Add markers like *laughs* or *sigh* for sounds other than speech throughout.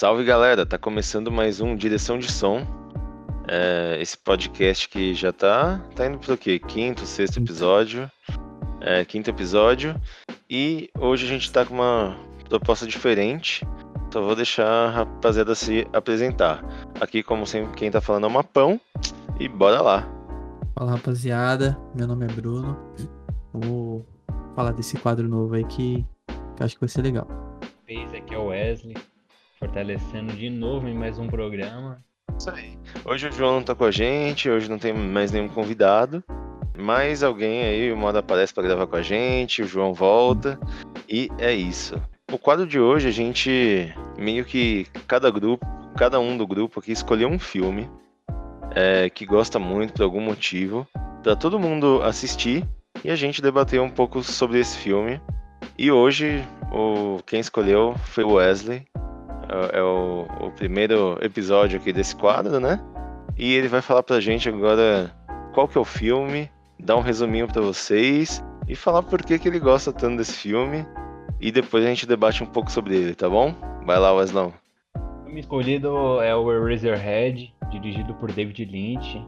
Salve galera, tá começando mais um Direção de Som. É, esse podcast que já tá, tá indo pro quê? Quinto, sexto episódio. É, quinto episódio. E hoje a gente tá com uma proposta diferente. Só vou deixar a rapaziada se apresentar. Aqui, como sempre, quem tá falando é o Mapão. E bora lá. Fala rapaziada, meu nome é Bruno. Vou falar desse quadro novo aí que, que eu acho que vai ser legal. Fez aqui é o Wesley, fortalecendo de novo em mais um programa. Isso aí. Hoje o João não tá com a gente, hoje não tem mais nenhum convidado. Mas alguém aí, uma hora aparece para gravar com a gente, o João volta. E é isso. O quadro de hoje a gente meio que cada grupo, cada um do grupo aqui escolheu um filme é, que gosta muito por algum motivo, para todo mundo assistir e a gente debater um pouco sobre esse filme. E hoje o quem escolheu foi o Wesley. É, é o, o primeiro episódio aqui desse quadro, né? E ele vai falar pra gente agora qual que é o filme, dar um resuminho para vocês e falar por que, que ele gosta tanto desse filme. E depois a gente debate um pouco sobre ele, tá bom? Vai lá, Wesley. O filme escolhido é o Eraserhead, dirigido por David Lynch.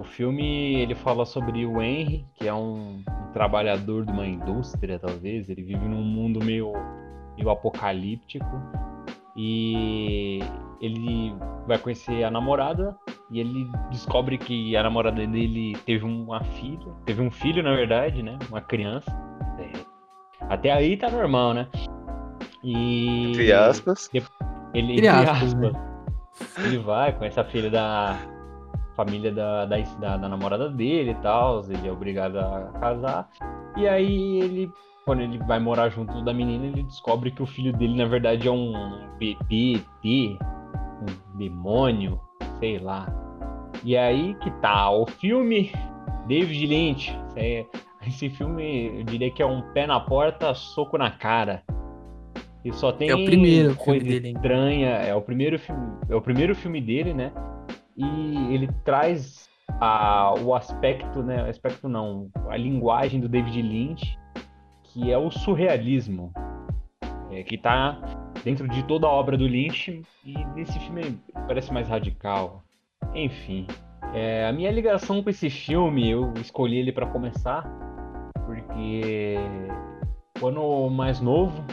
O filme ele fala sobre o Henry, que é um, um trabalhador de uma indústria, talvez. Ele vive num mundo meio, meio apocalíptico e ele vai conhecer a namorada e ele descobre que a namorada dele teve uma filha, teve um filho na verdade, né, uma criança. Até aí tá normal, né? E entre aspas, ele entre, aspas, né? ele vai com essa filha da família da, da, da, da namorada dele e tal, ele é obrigado a casar. E aí ele quando ele vai morar junto da menina, ele descobre que o filho dele, na verdade, é um bebê, um demônio, sei lá. E aí que tá, o filme David Lynch. Esse filme, eu diria que é um pé na porta, soco na cara. E só tem é o primeiro coisa dele, estranha. É o primeiro filme, é o primeiro filme dele, né? E ele traz a, o aspecto, né? O aspecto não, a linguagem do David Lynch que é o surrealismo, é, que está dentro de toda a obra do Lynch e nesse filme parece mais radical. Enfim, é, a minha ligação com esse filme, eu escolhi ele para começar porque quando mais novo,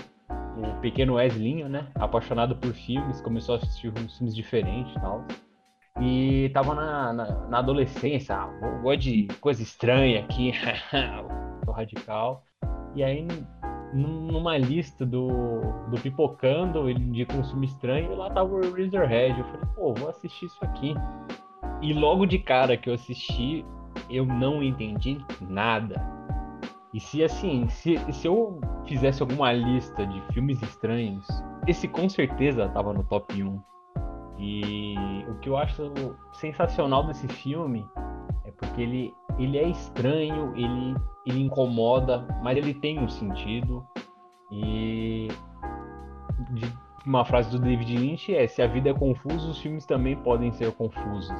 o pequeno Weslinho, né, apaixonado por filmes, começou a assistir uns filmes diferentes e tal. E tava na, na, na adolescência, ah, de coisa estranha aqui, *laughs* tô radical. E aí, numa lista do, do Pipocando, ele indica um filme estranho e lá tava o Razorhead. Eu falei, pô, vou assistir isso aqui. E logo de cara que eu assisti, eu não entendi nada. E se assim, se, se eu fizesse alguma lista de filmes estranhos, esse com certeza tava no top 1. E o que eu acho sensacional desse filme é porque ele, ele é estranho, ele ele incomoda, mas ele tem um sentido. E uma frase do David Lynch é: se a vida é confusa, os filmes também podem ser confusos.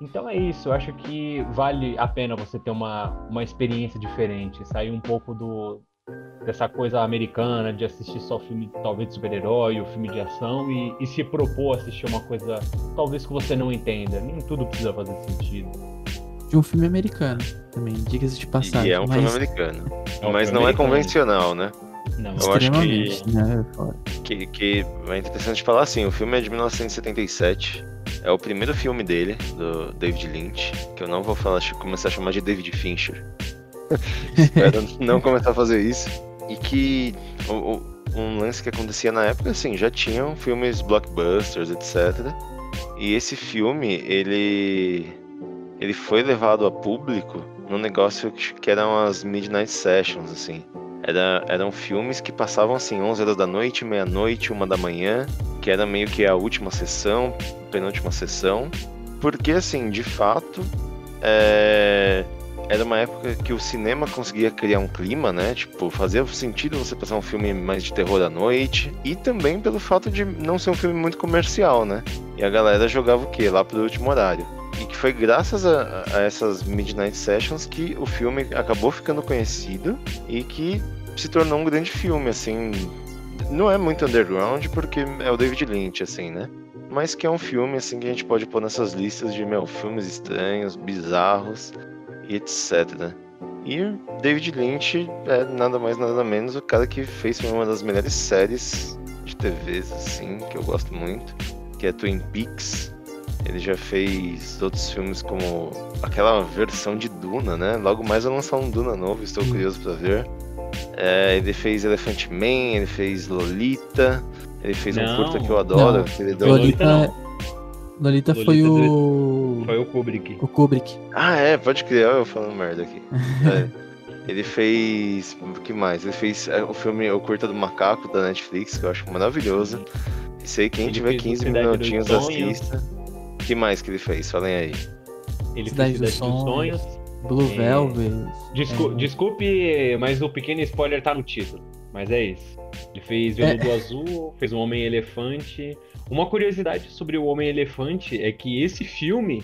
Então é isso, eu acho que vale a pena você ter uma, uma experiência diferente, sair um pouco do, dessa coisa americana de assistir só filme talvez de super-herói ou filme de ação e, e se propor a assistir uma coisa talvez que você não entenda. Nem tudo precisa fazer sentido de um filme americano também, diga-se de passagem. E é um mas... filme americano. É um mas filme não é americano. é convencional, né? Não, eu acho que, né? que, que é interessante falar assim, o filme é de 1977. É o primeiro filme dele, do David Lynch, que eu não vou falar, começar a chamar de David Fincher. *laughs* Espero não começar a fazer isso. E que o, o, um lance que acontecia na época, assim, já tinham filmes blockbusters, etc. E esse filme, ele ele foi levado a público num negócio que eram as Midnight Sessions, assim. Era, eram filmes que passavam assim, 11 horas da noite, meia-noite, uma da manhã, que era meio que a última sessão, penúltima sessão. Porque, assim, de fato, é... era uma época que o cinema conseguia criar um clima, né? Tipo, fazia sentido você passar um filme mais de terror à noite. E também pelo fato de não ser um filme muito comercial, né? E a galera jogava o quê? Lá pro último horário. E que foi graças a, a, essas Midnight Sessions que o filme acabou ficando conhecido e que se tornou um grande filme, assim, não é muito underground porque é o David Lynch, assim, né? Mas que é um filme, assim, que a gente pode pôr nessas listas de, meu, filmes estranhos, bizarros e etc. E David Lynch é nada mais, nada menos o cara que fez uma das melhores séries de TVs, assim, que eu gosto muito, que é Twin Peaks. Ele já fez outros filmes como aquela versão de Duna, né? Logo mais vai lançar um Duna novo, estou curioso para ver. É, ele fez Elephant Man, ele fez Lolita, ele fez Não, um curta que eu adoro. não. que ele deu- Lolita, não. Lolita foi Lolita o. Foi o Kubrick. O Kubrick. Ah, é, pode crer, olha eu falando merda aqui. *laughs* É. Ele fez. O que mais? Ele fez é, o filme O Curta do Macaco da Netflix, que eu acho maravilhoso. Aí, quem Ele tiver fez 15 Cidade dos minutinhos assista. O que mais que ele fez? Falem aí. Ele Cidade fez Cidade dos Sonhos. Sonhos. Blue É. Velvet. Descu- É. Desculpe, mas o pequeno spoiler tá no título. Mas é isso. Ele fez É. Veludo Azul, fez o Homem-Elefante. Uma curiosidade sobre o Homem-Elefante é que esse filme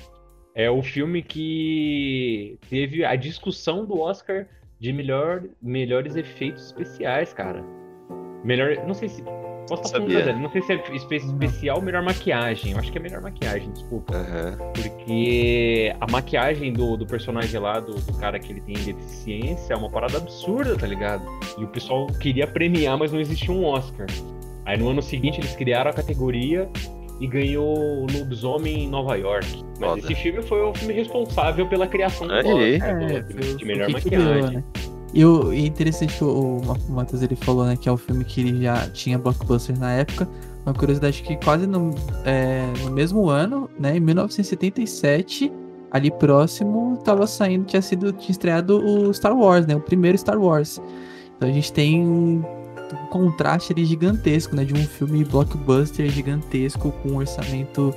é o filme que teve a discussão do Oscar de melhor, melhores efeitos especiais, cara. Melhor. Não sei se. Posso estar falando Sabia. Não sei se é espe- especial ou melhor maquiagem. Eu acho que é melhor maquiagem, desculpa. Aham. Porque a maquiagem do, do personagem lá, do, do cara que ele tem deficiência, é uma parada absurda, tá ligado? E o pessoal queria premiar, mas não existia um Oscar. Aí no ano seguinte eles criaram a categoria e ganhou o Lobisomem em Nova York. Mas Foda. esse filme foi o filme responsável pela criação do. Oscar, do- É, de, foi- de melhor maquiagem. criou, né? E o e interessante o, o Matheus ele falou, né, que é um filme que ele já tinha blockbuster na época. Uma curiosidade que quase no, é, no mesmo ano, né, em 1977, ali próximo, tava saindo, tinha sido tinha estreado o Star Wars, né, o primeiro Star Wars. Então a gente tem um, um contraste ali gigantesco, né, de um filme blockbuster gigantesco com um orçamento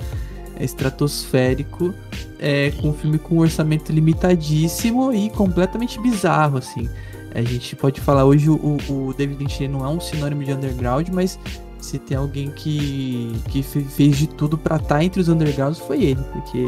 estratosférico é, com um filme com um orçamento limitadíssimo e completamente bizarro, assim. A gente pode falar hoje o, o David Lynch não é um sinônimo de underground, mas se tem alguém que, que fe- fez de tudo pra estar entre os undergrounds foi ele, porque,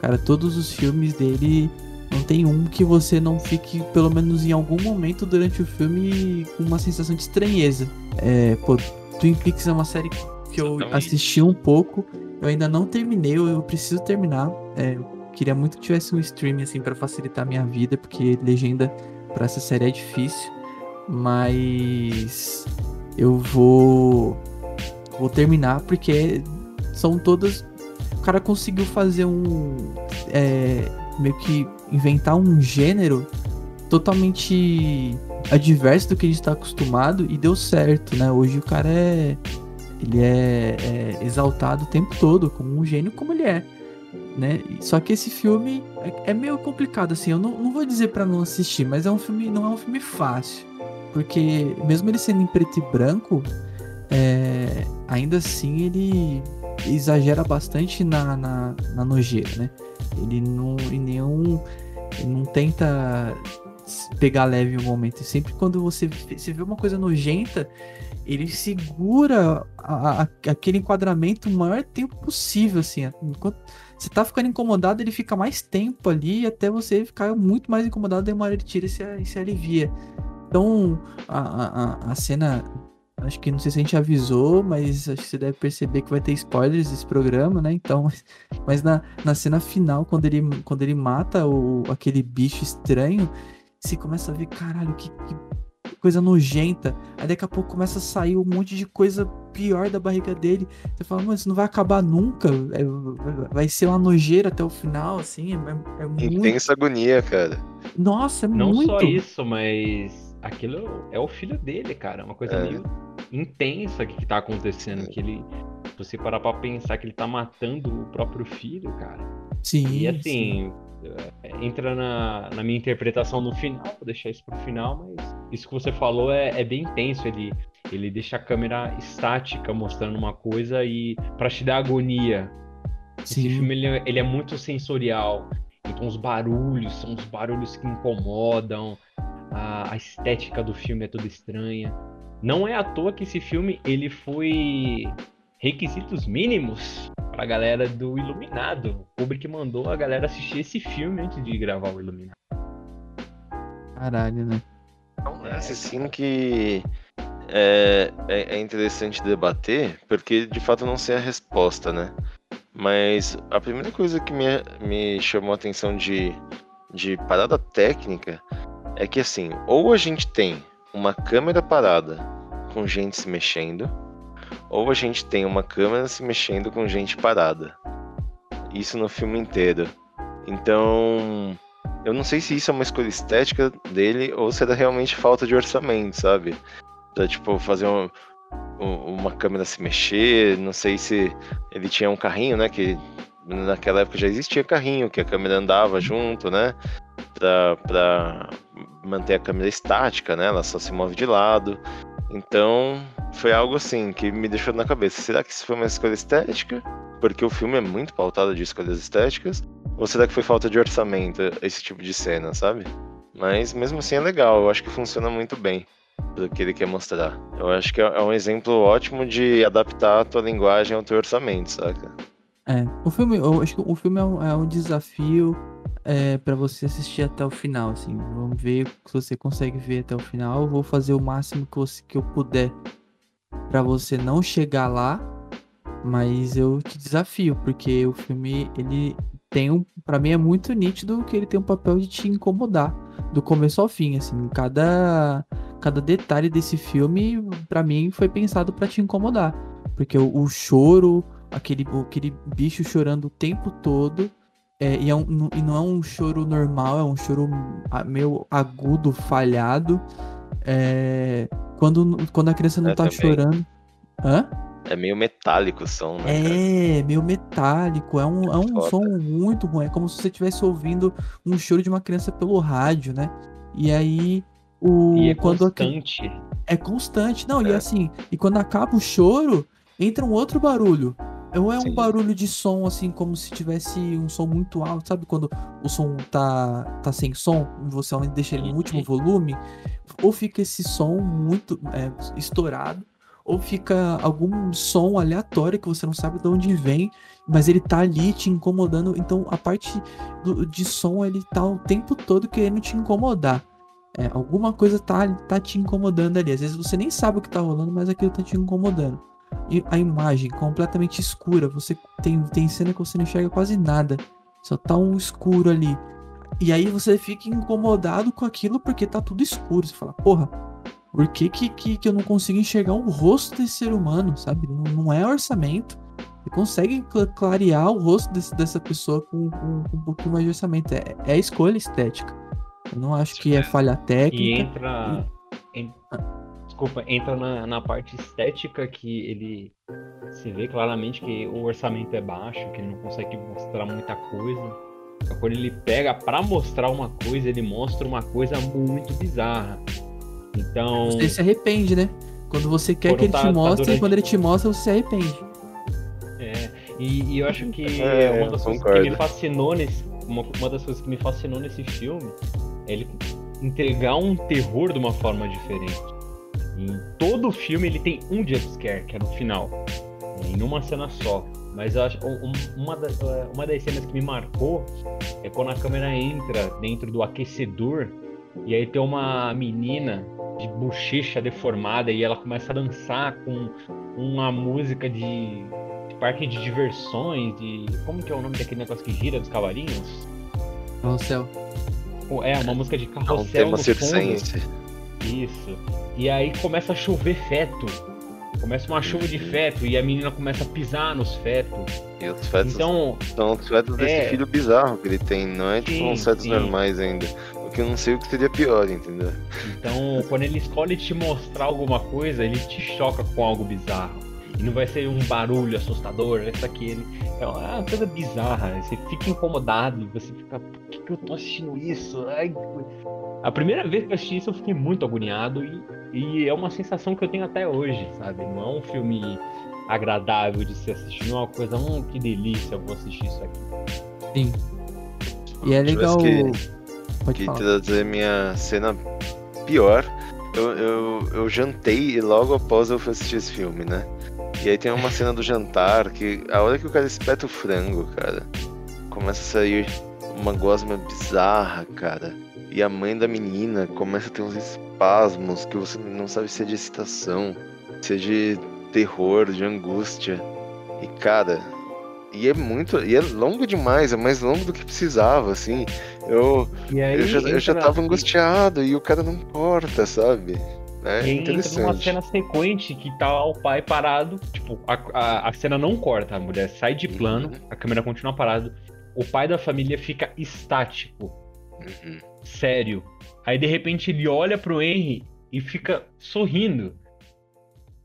cara, todos os filmes dele não tem um que você não fique, pelo menos em algum momento durante o filme, com uma sensação de estranheza. É, pô, Twin Peaks é uma série que eu assisti um pouco, eu ainda não terminei, eu, preciso terminar. É, eu queria muito que tivesse um streaming assim para facilitar a minha vida, porque legenda pra essa série é difícil, mas eu vou vou terminar porque são todas o cara conseguiu fazer um é, meio que inventar um gênero totalmente adverso do que a gente tá acostumado e deu certo, né? Hoje o cara é ele é, é exaltado o tempo todo como um gênio como ele é, né? Só que esse filme é, é meio complicado assim. Eu não, não vou dizer pra não assistir, mas é um filme não é um filme fácil, porque mesmo ele sendo em preto e branco, é, ainda assim ele exagera bastante na, na, na nojeira, né? Ele não em nenhum ele não tenta pegar leve em um momento. E sempre quando você, você vê uma coisa nojenta, ele segura a- a- aquele enquadramento o maior tempo possível, assim. Enquanto você tá ficando incomodado, ele fica mais tempo ali até você ficar muito mais incomodado, hora ele tira e se, se alivia. Então, a, a, a- a cena. Acho que não sei se a gente avisou, mas acho que você deve perceber que vai ter spoilers desse programa, né? Então, mas na, na cena final, quando ele, quando ele mata o, aquele bicho estranho, você começa a ver, caralho, que, que coisa nojenta. Aí daqui a pouco começa a sair um monte de coisa pior da barriga dele. Você fala, mano, isso não vai acabar nunca. É, vai- ser uma nojeira até o final, assim. É, é muito. Intensa agonia, cara. Nossa, é Não muito. só isso, mas aquilo é o filho dele, cara. Uma coisa É. meio intensa que, que tá acontecendo. Que ele. Se você parar pra pensar que ele tá matando o próprio filho, cara. Sim. E sim. assim, é, entra na, na minha interpretação no final, vou deixar isso pro final, mas isso que você falou é, é bem intenso. Ele, ele deixa a câmera estática mostrando uma coisa e pra te dar agonia. Esse Sim. filme ele, é- ele é muito sensorial. Então os barulhos são os barulhos que incomodam. A, a estética do filme é toda estranha. Não é à toa que esse filme ele foi requisitos mínimos pra galera do Iluminado. O Kubrick mandou a galera assistir esse filme antes de gravar o Iluminado. Caralho, né? É um lance assim que é, é, é interessante debater, porque de fato eu não sei a resposta, né? Mas a primeira coisa que me, me chamou a atenção de, de parada técnica é que assim, ou a gente tem uma câmera parada com gente se mexendo, ou a gente tem uma câmera se mexendo com gente parada. Isso no filme inteiro. Então, eu não sei se isso é uma escolha estética dele ou se era realmente falta de orçamento, sabe? Pra, tipo, fazer um, uma câmera se mexer, não sei se ele tinha um carrinho, né? Que naquela época já existia carrinho, que a câmera andava junto, né? Pra, pra manter a câmera estática, né? Ela só se move de lado. Então, foi algo assim que me deixou na cabeça. Será que isso foi uma escolha estética? Porque o filme é muito pautado de escolhas estéticas? Ou será que foi falta de orçamento esse tipo de cena, sabe? Mas mesmo assim é legal, eu acho que funciona muito bem do que ele quer mostrar. Eu acho que é um exemplo ótimo de adaptar a tua linguagem ao teu orçamento, saca? É, o filme, eu acho que o filme é um, é um desafio é, para você assistir até o final, assim. Vamos ver se você consegue ver até o final. Eu vou fazer o máximo que, você, que eu puder para você não chegar lá, mas eu te desafio, porque o filme ele tem um, para mim é muito nítido que ele tem um papel de te incomodar do começo ao fim, assim, cada cada detalhe desse filme para mim foi pensado para te incomodar, porque o, o choro, aquele aquele bicho chorando o tempo todo, é, e, é um, e não é um choro normal, é um choro meio agudo, falhado. É, quando, quando a criança não é tá também. chorando. Hã? É meio metálico o som, né? É, cara? meio metálico. É um, é um som muito ruim. É como se você estivesse ouvindo um choro de uma criança pelo rádio, né? E aí. O, e é quando constante. A, é constante. Não, é. e assim, e quando acaba o choro, entra um outro barulho. Ou é um Sim. barulho de som, assim, como se tivesse um som muito alto, sabe? Quando o som tá, tá sem som, você deixa ele no último volume, ou fica esse som muito é, estourado, ou fica algum som aleatório que você não sabe de onde vem, mas ele tá ali te incomodando. Então a parte do, de som ele tá o tempo todo querendo te incomodar. É, alguma coisa tá, tá te incomodando ali. Às vezes você nem sabe o que tá rolando, mas aquilo tá te incomodando. E a imagem completamente escura. Você tem, tem cena que você não enxerga quase nada. Só tá um escuro ali. E aí você fica incomodado com aquilo porque tá tudo escuro. Você fala, porra, por que, que, que, que eu não consigo enxergar o rosto desse ser humano, sabe? Não, não é orçamento. Você consegue clarear o rosto desse, dessa pessoa com, com, com, um pouquinho mais de orçamento. É, é escolha estética. Eu não acho que é falha técnica. E entra. E... Desculpa, entra na, na parte estética que ele se vê claramente que o orçamento é baixo, que ele não consegue mostrar muita coisa. Então, quando ele pega para mostrar uma coisa, ele mostra uma coisa muito bizarra. Então. Você se arrepende, né? Quando você quer que ele tá, te mostre, tá durante... quando ele te mostra, você se arrepende. É, e, e eu acho que é, uma das coisas que me fascinou nesse. Uma, uma das coisas que me fascinou nesse filme é ele entregar um terror de uma forma diferente. Em todo o filme ele tem um jumpscare, que é no final. Em uma cena só. Mas eu acho uma, das, uma das cenas que me marcou é quando a câmera entra dentro do aquecedor e aí tem uma menina de bochecha deformada e ela começa a dançar com uma música de, de parque de diversões, de. Como que é o nome daquele negócio que gira dos cavalinhos? Carrossel. É, uma música de carrossel. É um tema circense. Isso. E aí começa a chover feto. Começa uma chuva de uhum. feto e a menina começa a pisar nos fetos. E os fetos então, são os fetos é... desse filho bizarro que ele tem, não é tipo sim, uns fetos sim. normais ainda. Porque eu não sei o que seria pior, entendeu? Então, quando ele escolhe te mostrar alguma coisa, ele te choca com algo bizarro. E não vai ser um barulho assustador, essa aqui ele é uma coisa bizarra. Você fica incomodado, você fica, por que, que eu tô assistindo isso? Ai, a primeira vez que eu assisti isso, eu fiquei muito agoniado e, e é uma sensação que eu tenho até hoje, sabe? Não é um filme agradável de se assistir, não é uma coisa, hum, que delícia, eu vou assistir isso aqui. Sim. E é legal. Que, Pode que trazer minha cena pior. Eu, eu, eu jantei e logo após eu fui assistir esse filme, né? E aí tem uma cena do jantar que a hora que o cara espeta o frango, cara, começa a sair uma gosma bizarra, cara. e a mãe da menina começa a ter uns espasmos que você não sabe se é de excitação, se é de terror, de angústia. E cara, e é muito. E é longo demais, é mais longo do que precisava, assim. Eu, eu, já, eu já tava angustiado e o cara não corta, sabe? É e entra numa cena sequente que tá o pai parado, tipo, a, a, a cena não corta, a mulher sai de plano, uhum. a câmera continua parada, o pai da família fica estático. Uhum. Sério. Aí de repente ele olha pro Henry e fica sorrindo.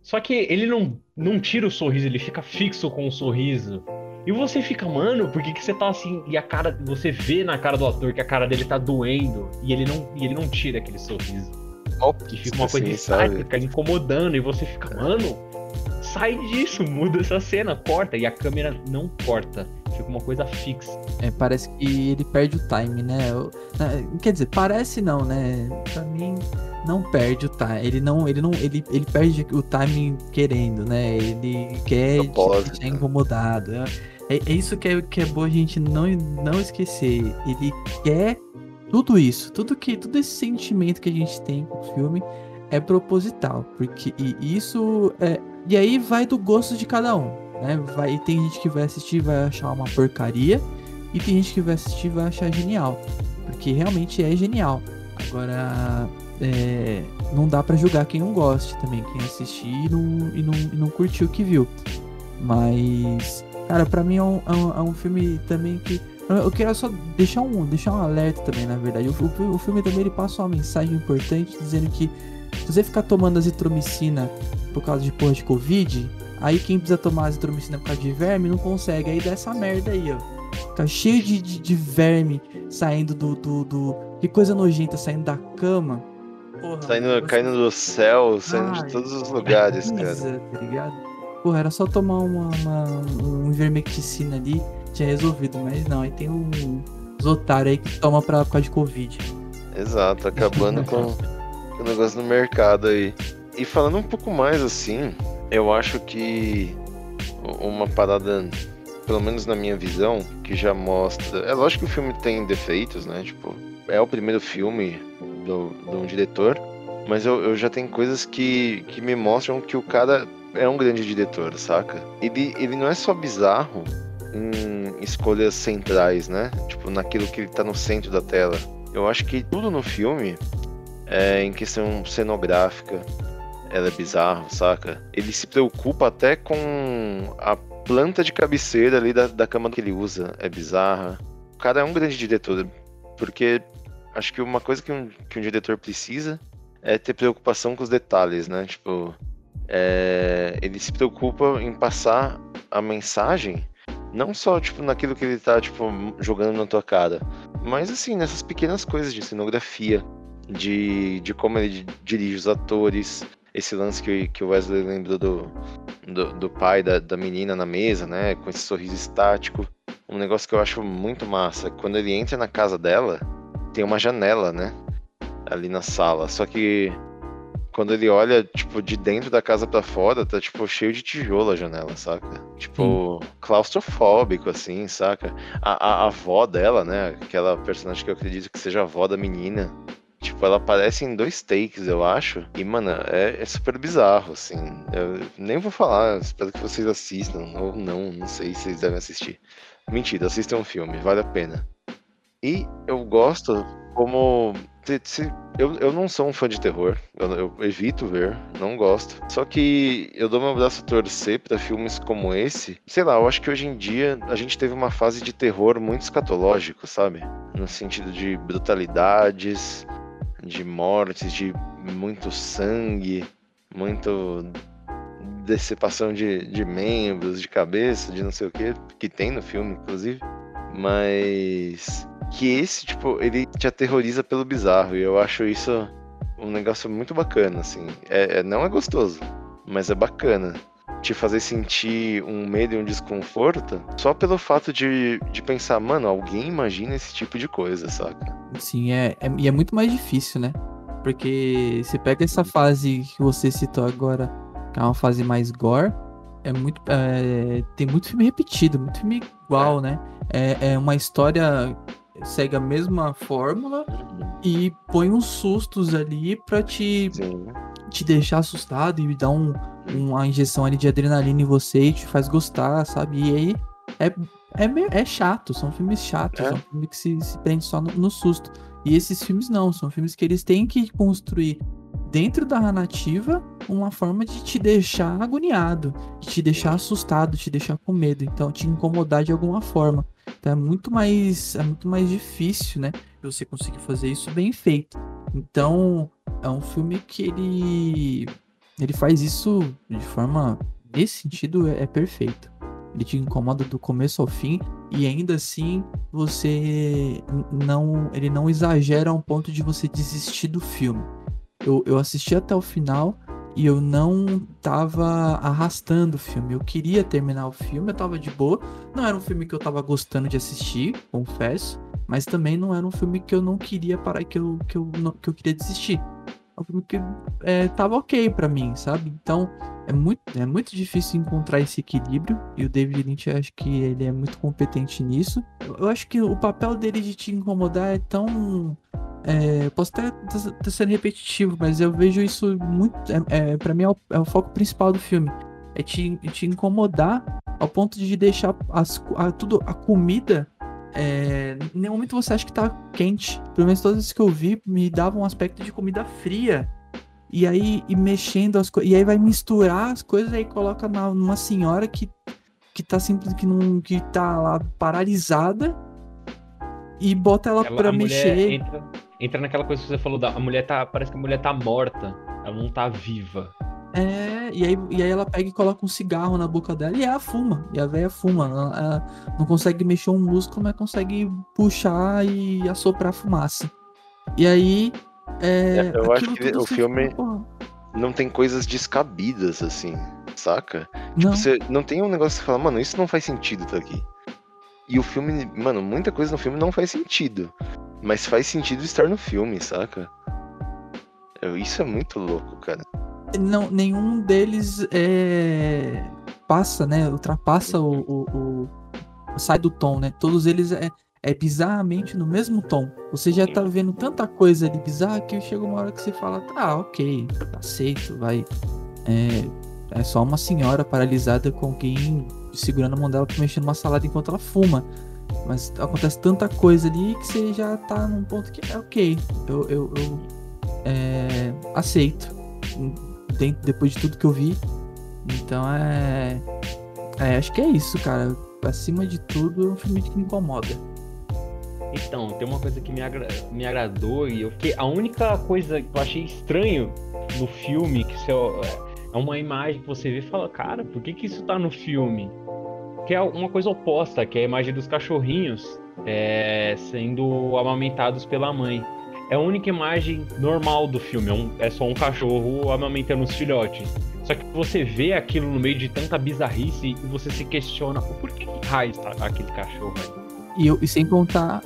Só que ele não, não tira o sorriso, ele fica fixo com o sorriso. E você fica, mano, por que, que você tá assim? E a cara, você vê na cara do ator que a cara dele tá doendo e ele não, e ele não tira aquele sorriso. Que fica uma coisa assim, fica incomodando e você fica, mano, sai disso, *laughs* muda essa cena, corta. E a câmera não corta, fica uma coisa fixa. É, parece que ele perde o time, né? Quer dizer, parece não, né? Pra mim, não perde o time. Ele não, ele não, ele, ele perde o time querendo, né? Ele quer ser incomodado. É, é, é, isso que é, que é bom a gente não, não esquecer. Ele quer tudo isso, tudo que, todo esse sentimento que a gente tem com o filme é proposital, porque e isso é e aí vai do gosto de cada um, né? Vai tem gente que vai assistir vai achar uma porcaria e tem gente que vai assistir vai achar genial, porque realmente é genial. Agora é, não dá para julgar quem não goste também, quem assistir e não, e não, e não curtiu o que viu. Mas Cara, pra mim é um, é um, é um filme também que. Eu queria só deixar um, deixar um alerta também, na verdade. O, o, filme também ele passa uma mensagem importante dizendo que se você ficar tomando azitromicina por causa de porra de Covid, aí quem precisa tomar azitromicina por causa de verme não consegue. Aí dá essa merda aí, ó. Fica cheio de, de, de verme saindo do, do, do, Que coisa nojenta saindo da cama. Porra, saindo, você... Caindo do céu, saindo Ai, de todos os lugares, cara. Tá ligado? Porra, era só tomar uma, uma um ivermecticina ali, tinha resolvido, mas não, aí tem um, uns otários aí que toma pra, por causa de Covid. Exato, acabando com, *laughs* com o negócio no mercado aí. E falando um pouco mais assim, eu acho que uma parada, pelo menos na minha visão, que já mostra. É lógico que o filme tem defeitos, né? Tipo, é o primeiro filme do, de um diretor, mas eu, eu já tenho coisas que, que me mostram que o cara é um grande diretor, saca? Ele, ele não é só bizarro em escolhas centrais, né? Tipo, naquilo que ele tá no centro da tela. Eu acho que tudo no filme, é, em questão cenográfica, ela é bizarro, saca? Ele se preocupa até com a planta de cabeceira ali da, da cama que ele usa, é bizarra. O cara é um grande diretor, porque acho que uma coisa que um, que um diretor precisa é ter preocupação com os detalhes, né? Tipo, é, ele se preocupa em passar a mensagem não só tipo naquilo que ele tá tipo jogando na tua cara, mas assim nessas pequenas coisas de cenografia, de, de como ele dirige os atores, esse lance que, que o Wesley lembrou do, do, do pai da, da menina na mesa, né, com esse sorriso estático, um negócio que eu acho muito massa, quando ele entra na casa dela, tem uma janela, né, ali na sala, só que quando ele olha, tipo, de dentro da casa para fora, tá, tipo, cheio de tijolo a janela, saca? Tipo, Sim. claustrofóbico, assim, saca? A, a, a, avó dela, né? Aquela personagem que eu acredito que seja a avó da menina. Tipo, ela aparece em dois takes, eu acho. E, mano, é, é super bizarro, assim. Eu nem vou falar, espero que vocês assistam. Ou não, não sei se vocês devem assistir. Mentira, assistam um filme, vale a pena. E eu gosto como eu, eu não sou um fã de terror, eu, eu, evito ver, não gosto. Só que eu dou meu braço a torcer para filmes como esse. Sei lá, eu acho que hoje em dia a gente teve uma fase de terror muito escatológico, sabe? No sentido de brutalidades, de mortes, de muito sangue, muito decepção de, de membros, de cabeça, de não sei o que, que tem no filme, inclusive. Mas que esse, tipo, ele te aterroriza pelo bizarro. E eu acho isso um negócio muito bacana, assim. É, é, não é gostoso, mas é bacana. Te fazer sentir um medo e um desconforto só pelo fato de, de pensar, mano, alguém imagina esse tipo de coisa, saca? Sim, é, é, e é muito mais difícil, né? Porque você pega essa fase que você citou agora, que é uma fase mais gore, é muito. É, tem muito filme repetido, muito filme igual, é. né? É, é uma história segue a mesma fórmula e põe uns sustos ali pra te, Sim. te deixar assustado e dar um, uma injeção ali de adrenalina em você e te faz gostar, sabe? E aí é, é, meio- é chato, são filmes chatos, É. são filmes que se, se prendem só no, no susto. E esses filmes não, são filmes que eles têm que construir dentro da narrativa uma forma de te deixar agoniado, de te deixar assustado, te deixar com medo, então te incomodar de alguma forma. Então é muito mais é muito mais difícil, né? Você conseguir fazer isso bem feito. Então é um filme que ele ele faz isso de forma nesse sentido é, é perfeito. Ele te incomoda do começo ao fim e ainda assim você não ele não exagera a um ponto de você desistir do filme. Eu, eu assisti até o final e eu não tava arrastando o filme. Eu queria terminar o filme, eu tava de boa. Não era um filme que eu tava gostando de assistir, confesso. Mas também não era um filme que eu não queria parar, que eu, que eu, não- que eu queria desistir. É um filme que é, tava ok pra mim, sabe? Então é muito, é muito difícil encontrar esse equilíbrio. E o David Lynch, acho que ele é muito competente nisso. Eu, eu acho que o papel dele de te incomodar é tão. É, eu posso até estar sendo repetitivo, mas eu vejo isso muito. É, é, para mim é o, é o foco principal do filme. É te, te incomodar ao ponto de deixar as, a, tudo, a comida. É, em nenhum momento você acha que tá quente. Pelo menos todas as que eu vi me davam um aspecto de comida fria. E aí, e mexendo as coisas. E aí vai misturar as coisas e aí coloca na, numa senhora que, que tá simples, que não. que tá lá paralisada. E bota ela, Ela- pra mexer. Entra, entra naquela coisa que você falou da a mulher tá. Parece que a mulher tá morta. Ela não tá viva. É, e aí, e aí ela pega e coloca um cigarro na boca dela e ela fuma. E a velha fuma. Ela, ela não consegue mexer um músculo, mas consegue puxar e assoprar fumaça. E aí. É, É, eu acho que o filme- Não tem coisas descabidas, assim, saca? não. Tipo, você não tem um negócio que você fala, mano, isso não faz sentido tá aqui. E o filme, mano, muita coisa no filme não faz sentido. Mas faz sentido estar no filme, saca? Isso é muito louco, cara. não, nenhum deles é, passa, né? Ultrapassa o, o- o- sai do tom, né? Todos eles é, é bizarramente no mesmo tom. Você já tá vendo tanta coisa ali bizarra que chega uma hora que você fala, tá, ok, aceito, vai. É, é só uma senhora paralisada com alguém segurando a mão dela pra mexer numa salada enquanto ela fuma. Mas acontece tanta coisa ali que você já tá num ponto que é ok. Eu, eu, eu, é, aceito depois de tudo que eu vi. Então é. É, acho que é isso, cara. Acima de tudo, é um filme que me incomoda. Então, tem uma coisa que me, agra- me agradou e eu fiquei. A única coisa que eu achei estranho no filme, que é, é uma imagem que você vê e fala, cara, por que, que isso tá no filme? Que é uma coisa oposta, que é a imagem dos cachorrinhos é, sendo amamentados pela mãe. É a única imagem normal do filme, é, um- é só um cachorro amamentando os filhotes. Só que você vê aquilo no meio de tanta bizarrice e você se questiona, por que raio tá aquele cachorro aí? E, eu, e sem contar.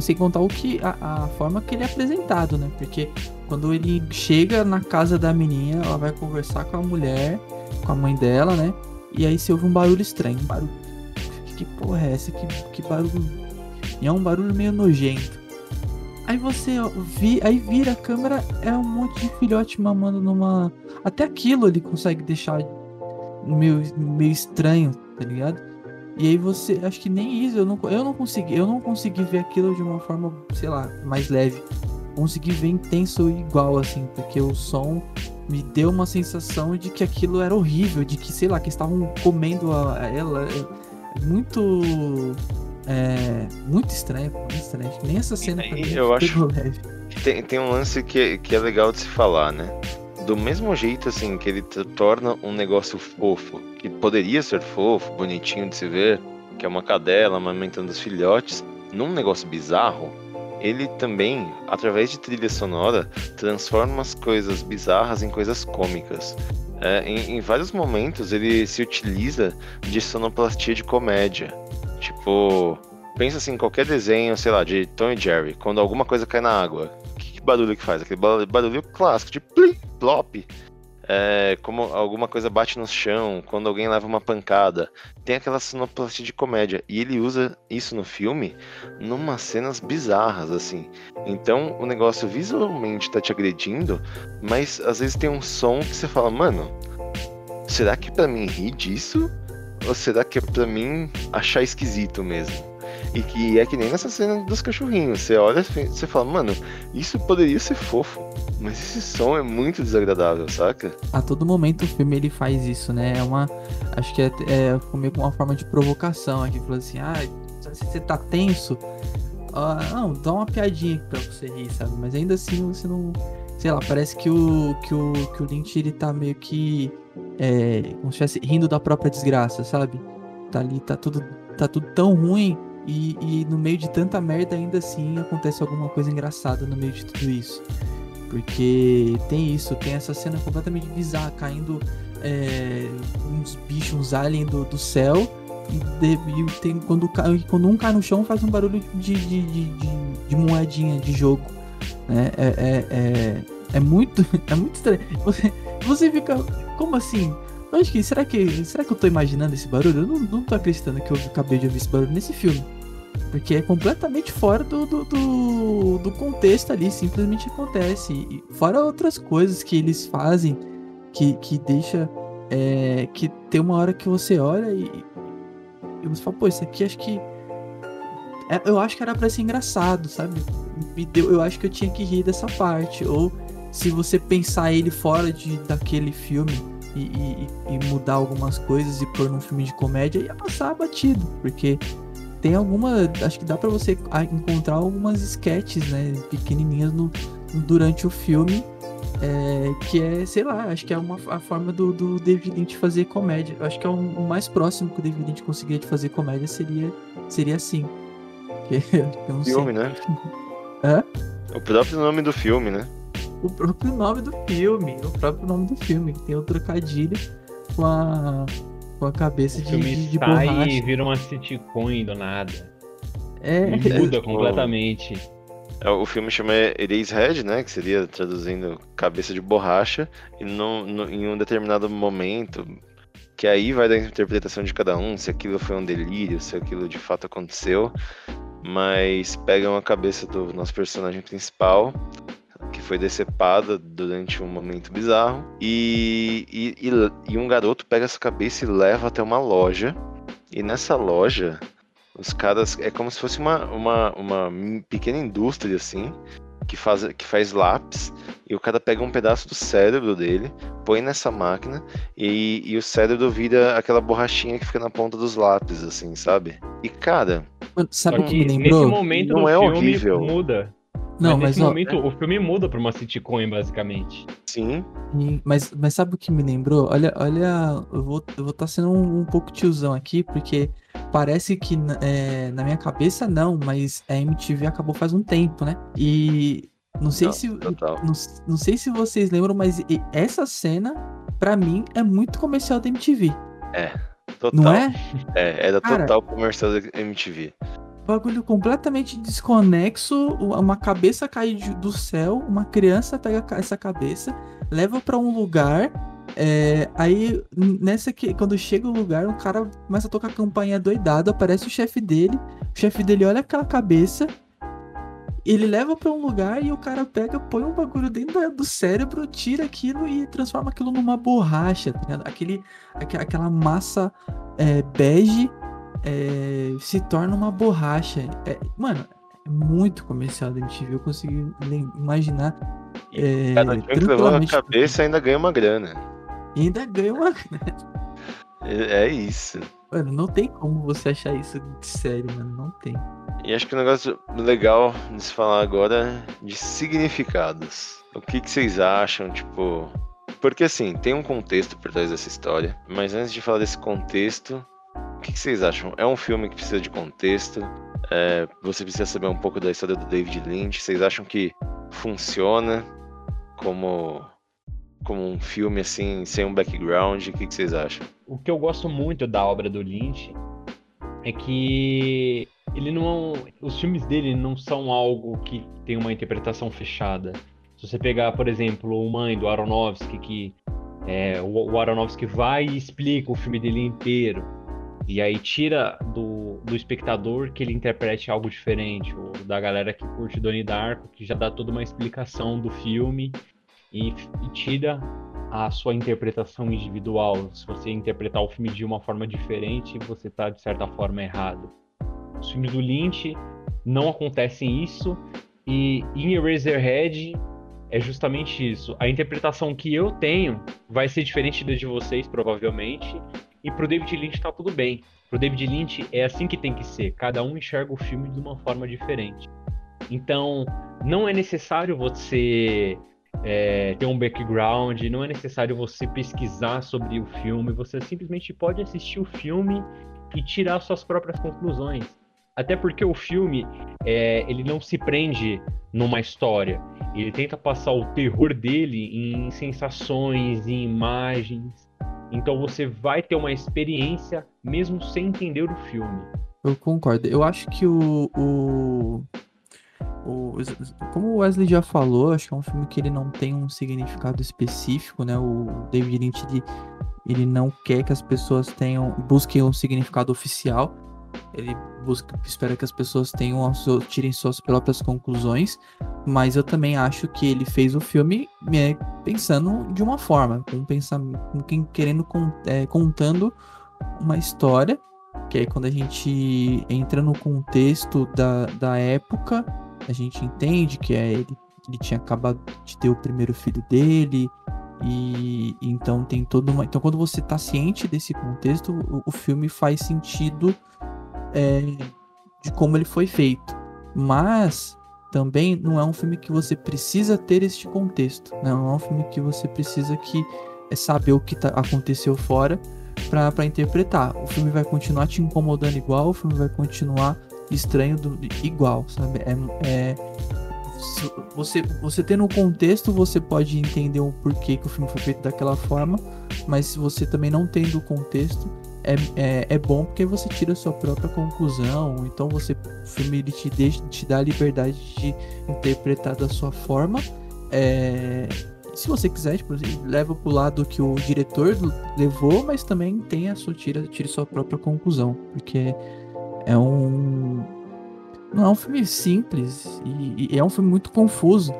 Sem contar o que. A, a forma que ele é apresentado, né? Porque quando ele chega na casa da menina, ela vai conversar com a mulher, com a mãe dela, né? E aí você ouve um barulho estranho. Um barulho. Que porra é essa? Que, que barulho. E é um barulho meio nojento. Aí você vi, aí vira a câmera, é um monte de filhote mamando numa. Até aquilo ele consegue deixar meio, meio estranho, tá ligado? E aí você, acho que nem isso, eu não, eu não consegui, eu não consegui ver aquilo de uma forma, sei lá, mais leve. Consegui ver intenso igual, assim, porque o som me deu uma sensação de que aquilo era horrível, de que, sei lá, que estavam comendo a, a ela. Muito. É. Muito estranho, muito estranho. Acho Nem essa cena aí mim eu acho- pegou leve. Tem, tem um lance que, que é legal de se falar, né? Do mesmo jeito, assim, que ele torna um negócio fofo, que poderia ser fofo, bonitinho de se ver, que é uma cadela amamentando os filhotes, num negócio bizarro, ele também, através de trilha sonora, transforma as coisas bizarras em coisas cômicas. É, em, em vários momentos ele se utiliza de sonoplastia de comédia. Tipo, pensa assim, qualquer desenho, sei lá, de Tom e Jerry, quando alguma coisa cai na água, que, barulho que faz? Aquele ba- barulho clássico de plim, plop. É, como alguma coisa bate no chão, quando alguém leva uma pancada. Tem aquela sonoplastia de comédia. E ele usa isso no filme numas cenas bizarras, assim. Então o negócio visualmente tá te agredindo, mas às vezes tem um som que você fala, mano, será que é pra mim rir disso? Ou será que é pra mim achar esquisito mesmo? E que é que nem nessa cena dos cachorrinhos. Você olha e você fala, mano, isso poderia ser fofo. Mas esse som é muito desagradável, saca? A todo momento o filme ele faz isso, né? É uma. Acho que é, é meio uma forma de provocação aqui. Falando assim, ah, se você tá tenso. Uh, não, dá uma piadinha pra você rir, sabe? Mas ainda assim você não. Sei lá, parece que o, que o, que o Lynch ele tá meio que. É, como se estivesse rindo da própria desgraça, sabe? Tá ali, tá tudo, tá tudo tão ruim e, e, no meio de tanta merda, ainda assim, acontece alguma coisa engraçada no meio de tudo isso. Porque tem isso, tem essa cena completamente bizarra, caindo é, uns bichos, uns aliens do, do céu. E, de, e tem, quando, quando um cai no chão, faz um barulho de, de, de, de, moedinha de jogo. Né? É, é, é, é, muito, *laughs* é muito estranho. Você, você fica. Como assim? Acho que será que será que eu tô imaginando esse barulho? Eu não, não tô acreditando que eu acabei de ouvir esse barulho nesse filme. Porque é completamente fora do, do, do, do contexto ali, simplesmente acontece. E fora outras coisas que eles fazem que, que deixa. É, que tem uma hora que você olha e, e você fala, pô, isso aqui acho que. É, eu acho que era pra ser engraçado, sabe? Me deu, eu acho que eu tinha que rir dessa parte. Ou se você pensar ele fora de, daquele filme e, e, e, mudar algumas coisas e pôr num filme de comédia, ia passar batido, porque tem alguma. Acho que dá para você encontrar algumas sketches, né, pequenininhas no, durante o filme. É, que é, sei lá, acho que é uma a forma do, do David Lynch fazer comédia. Eu acho que é o, o mais próximo que o David Lynch conseguia de fazer comédia seria, seria assim. *laughs* Que, filme, sei. né? *laughs* Hã? O próprio nome do filme, né? o próprio nome do filme. O próprio nome do filme. Tem o trocadilho com a, com a cabeça o de, filme de, de sai borracha. e vira uma sitcom do nada. É. muda *laughs* completamente. É, o filme chama Eraserhead, né? Que seria traduzindo cabeça de borracha. E no, no, em um determinado momento, que aí vai da interpretação de cada um, se aquilo foi um delírio, se aquilo de fato aconteceu. Mas pegam a cabeça do nosso personagem principal foi decepada durante um momento bizarro. E, e, e, e um garoto pega essa cabeça e leva até uma loja. E nessa loja, os caras. É como se fosse uma, uma, uma pequena indústria, assim, que faz, que faz lápis. E o cara pega um pedaço do cérebro dele, põe nessa máquina, e, e o cérebro vira aquela borrachinha que fica na ponta dos lápis, assim, sabe? E cara. sabe o que me lembrou? Nesse momento não é horrível. muda. Não, mas, nesse mas, momento ó, o filme muda pra uma sitcom, basicamente. Sim. Mas, mas sabe o que me lembrou? Olha, olha, eu vou estar eu vou tá sendo um, um, pouco tiozão aqui, porque parece que é, na minha cabeça não, mas a MTV acabou faz um tempo, né? E não sei não, se não, não, sei se vocês lembram, mas essa cena para mim é muito comercial da MTV. É, total. Não é? É, é da total comercial da MTV bagulho completamente desconexo. Uma cabeça cai do céu, uma criança pega essa cabeça, leva para um lugar. É, aí, nessa que quando chega o lugar, o cara começa a tocar a campainha doidado, aparece o chefe dele. O chefe dele olha aquela cabeça, ele leva para um lugar e o cara pega, põe um bagulho dentro do cérebro, tira aquilo e transforma aquilo numa borracha, tá Aquele, aquela massa é, bege é, se torna uma borracha. É, mano, é muito comercial da MTV. Eu consegui imaginar. É, Cada dia que levou a cabeça ainda ganha uma grana. E ainda ganha uma *laughs* grana. É, é isso. Mano, não tem como você achar isso de sério, mano. Não tem. E acho que o um negócio legal de se falar agora é de significados. O que, que vocês acham, tipo. Porque assim, tem um contexto por trás dessa história, mas antes de falar desse contexto, que, que, vocês acham? É um filme que precisa de contexto? É, você precisa saber um pouco da história do David Lynch? Vocês acham que funciona como, como um filme assim, sem um background? O que, que vocês acham? O que eu gosto muito da obra do Lynch é que ele não. Os filmes dele não são algo que tem uma interpretação fechada. Se você pegar, por exemplo, o Mãe do Aronofsky, que é, o, o Aronofsky vai e explica o filme dele inteiro. E aí tira do, do espectador que ele interprete algo diferente, ou da galera que curte Donnie Darko, que já dá toda uma explicação do filme e, e tira a sua interpretação individual. Se você interpretar o filme de uma forma diferente, você está de certa forma errado. Os filmes do Lynch não acontecem isso e em Eraserhead é justamente isso. A interpretação que eu tenho vai ser diferente da de vocês, provavelmente, e pro David Lynch tá tudo bem. Pro David Lynch é assim que tem que ser. Cada um enxerga o filme de uma forma diferente. Então, não é necessário você é, ter um background, não é necessário você pesquisar sobre o filme. Você simplesmente pode assistir o filme e tirar suas próprias conclusões. Até porque o filme é, ele não se prende numa história. Ele tenta passar o terror dele em sensações, em imagens, então você vai ter uma experiência mesmo sem entender o filme. Eu concordo. Eu acho que o, o, o, como o Wesley já falou, acho que é um filme que ele não tem um significado específico, né? O David Lynch ele, ele não quer que as pessoas tenham busquem um significado oficial. Ele busca, espera que as pessoas tenham tirem suas próprias conclusões, mas eu também acho que ele fez o filme é, pensando de uma forma, com pensamento, com querendo é, contando uma história, que é quando a gente entra no contexto da, da época, a gente entende que é ele, ele tinha acabado de ter o primeiro filho dele, e, e então tem toda uma. Então, quando você está ciente desse contexto, o, o filme faz sentido é, de como ele foi feito. Mas também não é um filme que você precisa ter este contexto. Né? Não é um filme que você precisa que é saber o que tá, aconteceu fora para interpretar. O filme vai continuar te incomodando igual, o filme vai continuar estranho do, igual, sabe? É, é, você, você tendo o contexto, você pode entender o porquê que o filme foi feito daquela forma, mas se você também não tendo o contexto, é, é, é bom porque você tira a sua própria conclusão. Então você o filme ele te deixa, te dá a liberdade de interpretar da sua forma. É, se você quiser, tipo, leva pro lado que o diretor levou, mas também tem a sua tira, tira sua própria conclusão, porque é um não é um filme simples e, e é um filme muito confuso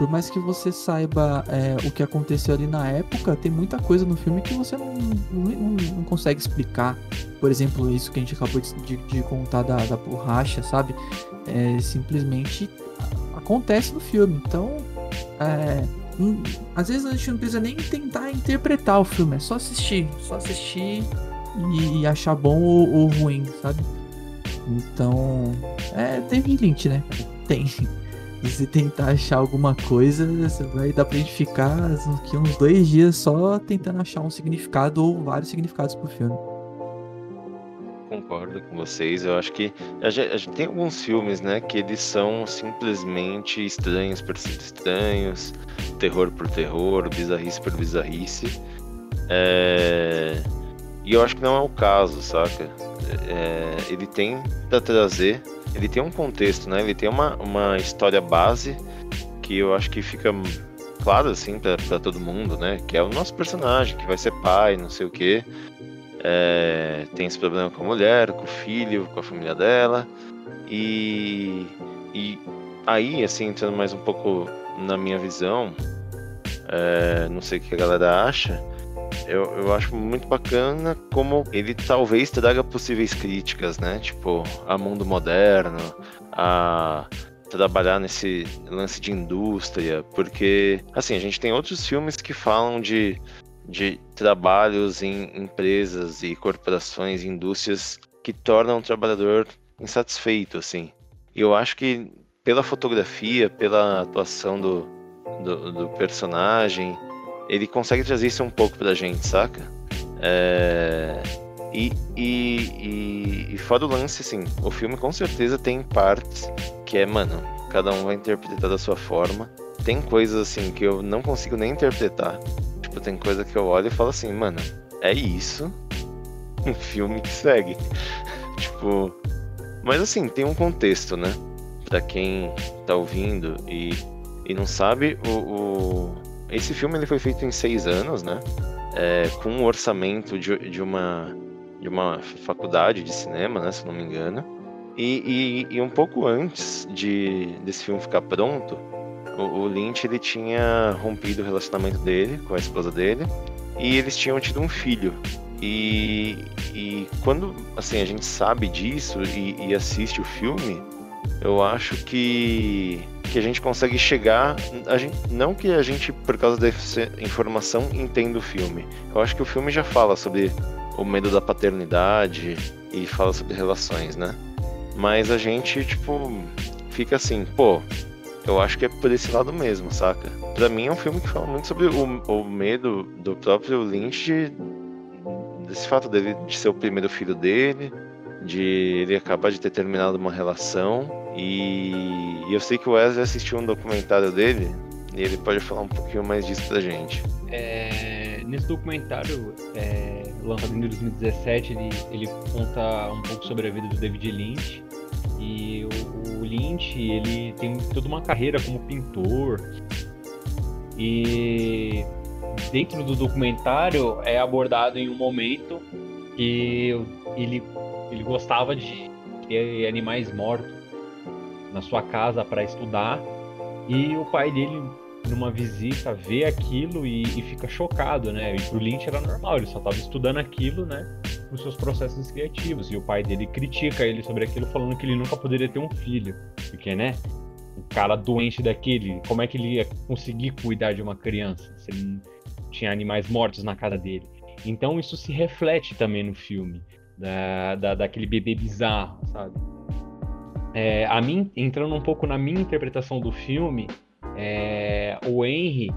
por mais que você saiba é, o que aconteceu ali na época, tem muita coisa no filme que você não, não, não consegue explicar. Por exemplo, isso que a gente acabou de, de, contar da, da borracha, sabe? É, simplesmente acontece no filme. Então, é, às vezes a gente não precisa nem tentar interpretar o filme, é só assistir. Só assistir e, e achar bom ou, ou ruim, sabe? Então, é, tem Lynch, né? Tem. E se tentar achar alguma coisa, você vai dar pra gente ficar aqui uns dois dias só tentando achar um significado ou vários significados pro filme. Concordo com vocês. Eu acho que a gente, a gente tem alguns filmes, né, que eles são simplesmente estranhos por estranhos, terror por terror, bizarrice por bizarrice. É... E eu acho que não é o caso, saca? É... Ele tem pra trazer ele tem um contexto, né? Ele tem uma, uma história base que eu acho que fica claro assim para todo mundo, né? Que é o nosso personagem que vai ser pai, não sei o quê. É, tem esse problema com a mulher, com o filho, com a família dela. E, e aí, assim, entrando mais um pouco na minha visão, é, não sei o que a galera acha, eu, eu acho muito bacana como ele talvez traga possíveis críticas, né? Tipo, a mundo moderno, a trabalhar nesse lance de indústria, porque, assim, a gente tem outros filmes que falam de, de trabalhos em empresas e corporações, indústrias que tornam o trabalhador insatisfeito, assim. E eu acho que pela fotografia, pela atuação do, do, do personagem, ele consegue trazer isso um pouco pra gente, saca? É... E, e, e, e fora o lance, assim, o filme com certeza tem partes que é, mano, cada um vai interpretar da sua forma. Tem coisas, assim, que eu não consigo nem interpretar. Tipo, tem coisa que eu olho e falo assim, mano, é isso. *laughs* Um filme que segue. *laughs* tipo. Mas assim, tem um contexto, né? Pra quem tá ouvindo e, e não sabe, o, o esse filme ele foi feito em seis anos, né? É, com um orçamento de, de, uma, de uma faculdade de cinema, né? Se não me engano. E, e, e um pouco antes de, desse filme ficar pronto, o, o Lynch ele tinha rompido o relacionamento dele com a esposa dele e eles tinham tido um filho. E, e quando assim a gente sabe disso e, e assiste o filme, eu acho que que a gente consegue chegar. A gente, não que a gente, por causa dessa informação, entenda o filme. Eu acho que o filme já fala sobre o medo da paternidade e fala sobre relações, né? Mas a gente, tipo, fica assim, pô, eu acho que é por esse lado mesmo, saca? Pra mim é um filme que fala muito sobre o, o medo do próprio Lynch de, desse fato dele de ser o primeiro filho dele, de ele acabar de ter terminado uma relação e, eu sei que o Wesley assistiu um documentário dele e ele pode falar um pouquinho mais disso pra gente. É, nesse documentário, é, lançado em 2017, ele, ele conta um pouco sobre a vida do David Lynch. E o, o Lynch, ele tem toda uma carreira como pintor. E dentro do documentário é abordado em um momento que ele, ele gostava de ter animais mortos na sua casa para estudar e o pai dele numa visita vê aquilo e, e fica chocado, né? E pro Lynch era normal, ele só estava estudando aquilo, né? Nos seus processos criativos. E o pai dele critica ele sobre aquilo, falando que ele nunca poderia ter um filho. Porque, né? Um cara doente daquele, como é que ele ia conseguir cuidar de uma criança se ele tinha animais mortos na casa dele? Então isso se reflete também no filme, da, da, daquele bebê bizarro, sabe? é, a mim, entrando um pouco na minha interpretação do filme, é, o Henry,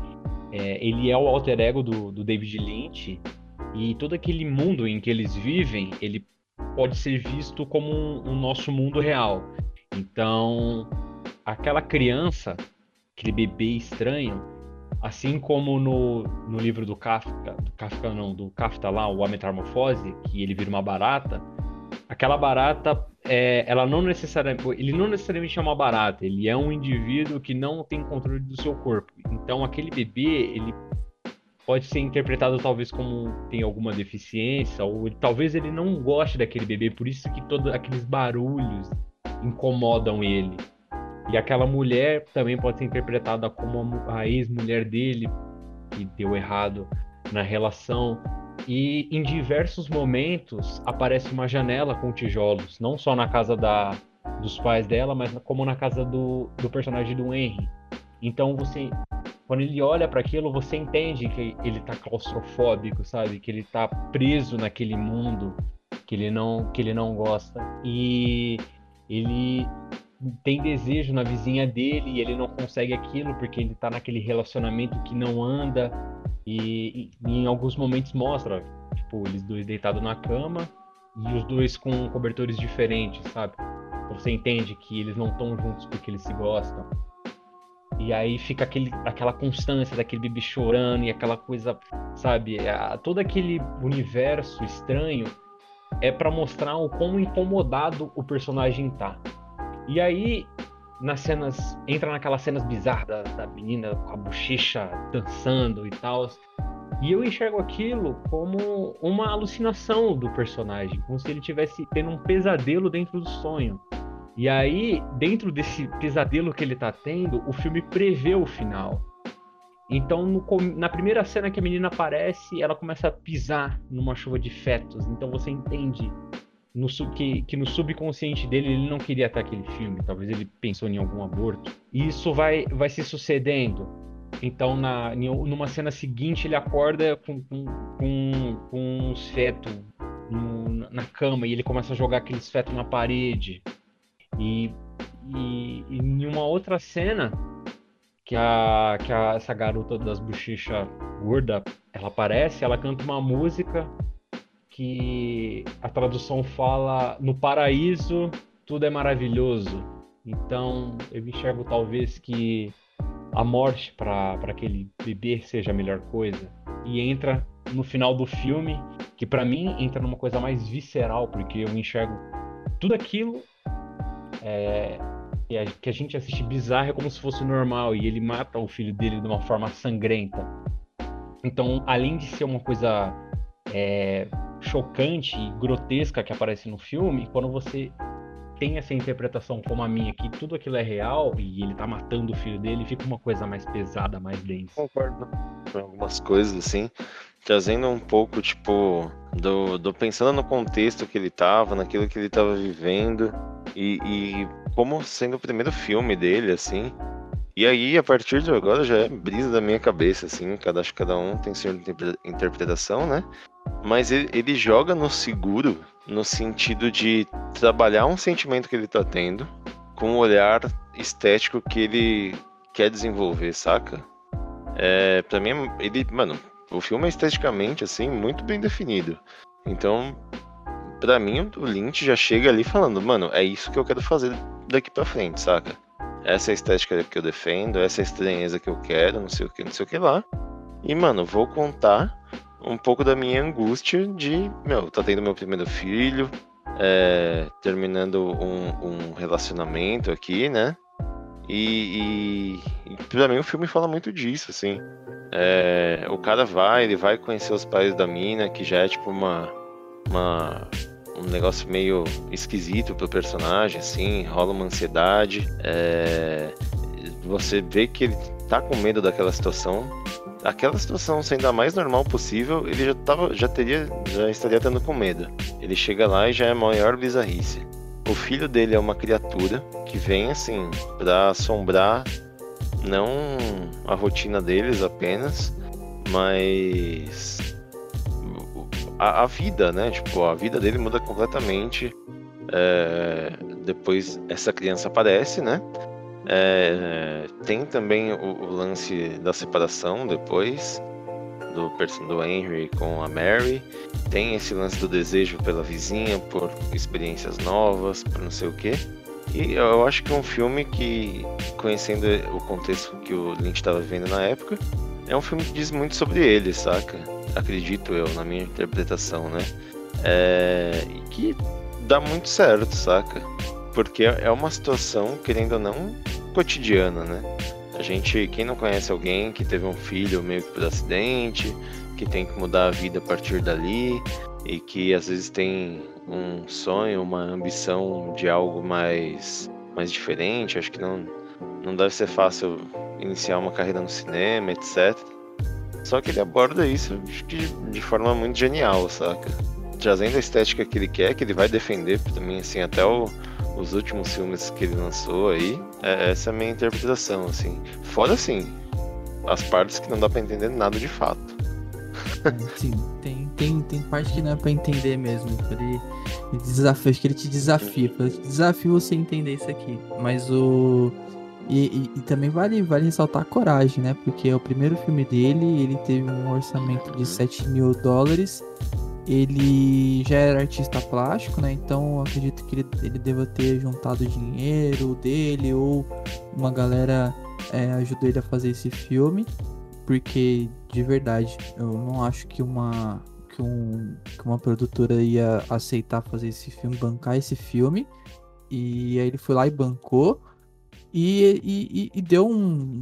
é, ele é o alter ego do, do David Lynch e todo aquele mundo em que eles vivem, ele pode ser visto como um, um nosso mundo real. Então, aquela criança, aquele bebê estranho, assim como no, no livro do Kafka, do Kafka não, do Kafka lá, o A Metamorfose, que ele vira uma barata, aquela barata é, ela não necessariamente, ele não necessariamente é uma barata, ele é um indivíduo que não tem controle do seu corpo. Então aquele bebê, ele pode ser interpretado talvez como tem alguma deficiência ou talvez ele não goste daquele bebê, por isso que todos aqueles barulhos incomodam ele. E aquela mulher também pode ser interpretada como a ex-mulher dele que deu errado na relação e em diversos momentos aparece uma janela com tijolos, não só na casa da, dos pais dela, mas como na casa do, do personagem do Henry. Então você, quando ele olha para aquilo, você entende que ele tá claustrofóbico, sabe? Que ele tá preso naquele mundo que ele não que ele não gosta. E ele tem desejo na vizinha dele e ele não consegue aquilo porque ele tá naquele relacionamento que não anda e, e, em alguns momentos mostra, tipo, eles dois deitados na cama e os dois com cobertores diferentes, sabe? Você entende que eles não estão juntos porque eles se gostam. E aí fica aquele, aquela constância daquele bebê chorando e aquela coisa, sabe? todo aquele universo estranho é para mostrar o quão incomodado o personagem tá. E aí nas cenas. Entra naquelas cenas bizarras da, da menina com a bochecha dançando e tal. E eu enxergo aquilo como uma alucinação do personagem, como se ele tivesse tendo um pesadelo dentro do sonho. E aí, dentro desse pesadelo que ele tá tendo, o filme prevê o final. Então, no, na primeira cena que a menina aparece, ela começa a pisar numa chuva de fetos. Então você entende no, que, que no subconsciente dele ele não queria ter aquele filme, talvez ele pensou em algum aborto. E isso vai, vai se sucedendo. Então, na, numa cena seguinte, ele acorda com, com, com, uns fetos no, na cama e ele começa a jogar aqueles fetos na parede. E, e, e em uma outra cena, que, a, que a, essa garota das bochechas gorda ela aparece, ela canta uma música que a tradução fala no paraíso tudo é maravilhoso. Então eu enxergo talvez que a morte para aquele bebê seja a melhor coisa. E entra no final do filme, que para mim entra numa coisa mais visceral, porque eu enxergo tudo aquilo é, que a, gente assiste bizarro é como se fosse normal e ele mata o filho dele de uma forma sangrenta. Então, além de ser uma coisa é, chocante e grotesca que aparece no filme, quando você tem essa interpretação como a minha, que tudo aquilo é real e ele tá matando o filho dele, fica uma coisa mais pesada, mais densa. Concordo com algumas coisas, assim, trazendo um pouco, tipo, do, do pensando no contexto que ele tava, naquilo que ele tava vivendo, e, e como sendo o primeiro filme dele, assim, e aí, a partir de agora, já é brisa da minha cabeça, assim, cada, acho que cada um tem sua interpretação, né? Mas ele, ele, joga no seguro, no sentido de trabalhar um sentimento que ele tá tendo, com um olhar estético que ele quer desenvolver, saca? É, pra mim, ele, mano, o filme é esteticamente, assim, muito bem definido. Então, pra mim, o Lynch já chega ali falando, mano, é isso que eu quero fazer daqui pra frente, saca? essa é a estética que eu defendo, essa é a estranheza que eu quero, não sei o que, não sei o que lá. E, mano, vou contar um pouco da minha angústia de, meu, tá tendo meu primeiro filho, é, terminando um, um, relacionamento aqui, né? E, e, e pra mim o filme fala muito disso, assim. É, o cara vai, ele vai conhecer os pais da mina, que já é tipo uma, uma um negócio meio esquisito pro personagem, assim, rola uma ansiedade. É... Você vê que ele tá com medo daquela situação. Aquela situação sendo a mais normal possível, ele já, tava, já teria, já estaria tendo com medo. Ele chega lá e já é a maior bizarrice. O filho dele é uma criatura que vem assim para assombrar não a rotina deles apenas, mas a, a, vida, né? Tipo, a vida dele muda completamente. É, depois essa criança aparece, né? É, tem também o, o, lance da separação depois do do Henry com a Mary. Tem esse lance do desejo pela vizinha, por experiências novas, por não sei o que. E eu acho que é um filme que, conhecendo o contexto que o Lynch estava vivendo na época, é um filme que diz muito sobre ele, saca? acredito eu, na minha interpretação, né? É, e que dá muito certo, saca? Porque é uma situação, querendo ou não, cotidiana, né? A gente, quem não conhece alguém que teve um filho meio que por acidente, que tem que mudar a vida a partir dali e que às vezes tem um sonho, uma ambição de algo mais, mais diferente, acho que não, não deve ser fácil iniciar uma carreira no cinema, etc. Só que ele aborda isso de, de forma muito genial, saca? Trazendo a estética que ele quer, que ele vai defender também, assim, até o, os últimos filmes que ele lançou aí. É, essa é a minha interpretação, assim. Fora, assim, as partes que não dá pra entender nada de fato. *laughs* Sim, tem, tem, tem parte que não é pra entender mesmo. Ele, ele desafia, acho que ele te desafia. Ele te desafia você entender isso aqui. Mas o. E, e, e, também vale, vale ressaltar a coragem, né? Porque é o primeiro filme dele, ele teve um orçamento de 7 mil dólares. Ele já era artista plástico, né? Então acredito que ele, ele deva ter juntado dinheiro dele ou uma galera é, ajudou ele a fazer esse filme. Porque, de verdade, eu não acho que uma, que, um, que uma produtora ia aceitar fazer esse filme, bancar esse filme. E aí ele foi lá e bancou. E, e, e deu um.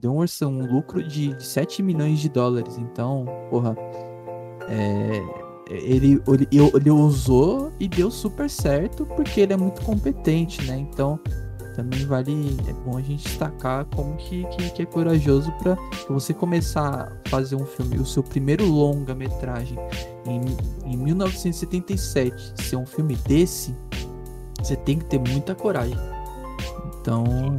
Deu um, um lucro de, de 7 milhões de dólares. Então, porra. É, ele, ele, ele usou e deu super certo porque ele é muito competente, né? Então também vale é bom a gente destacar como que, que, que é corajoso para você começar a fazer um filme, o seu primeiro longa metragem em, em 1977 ser um filme desse, você tem que ter muita coragem. Então.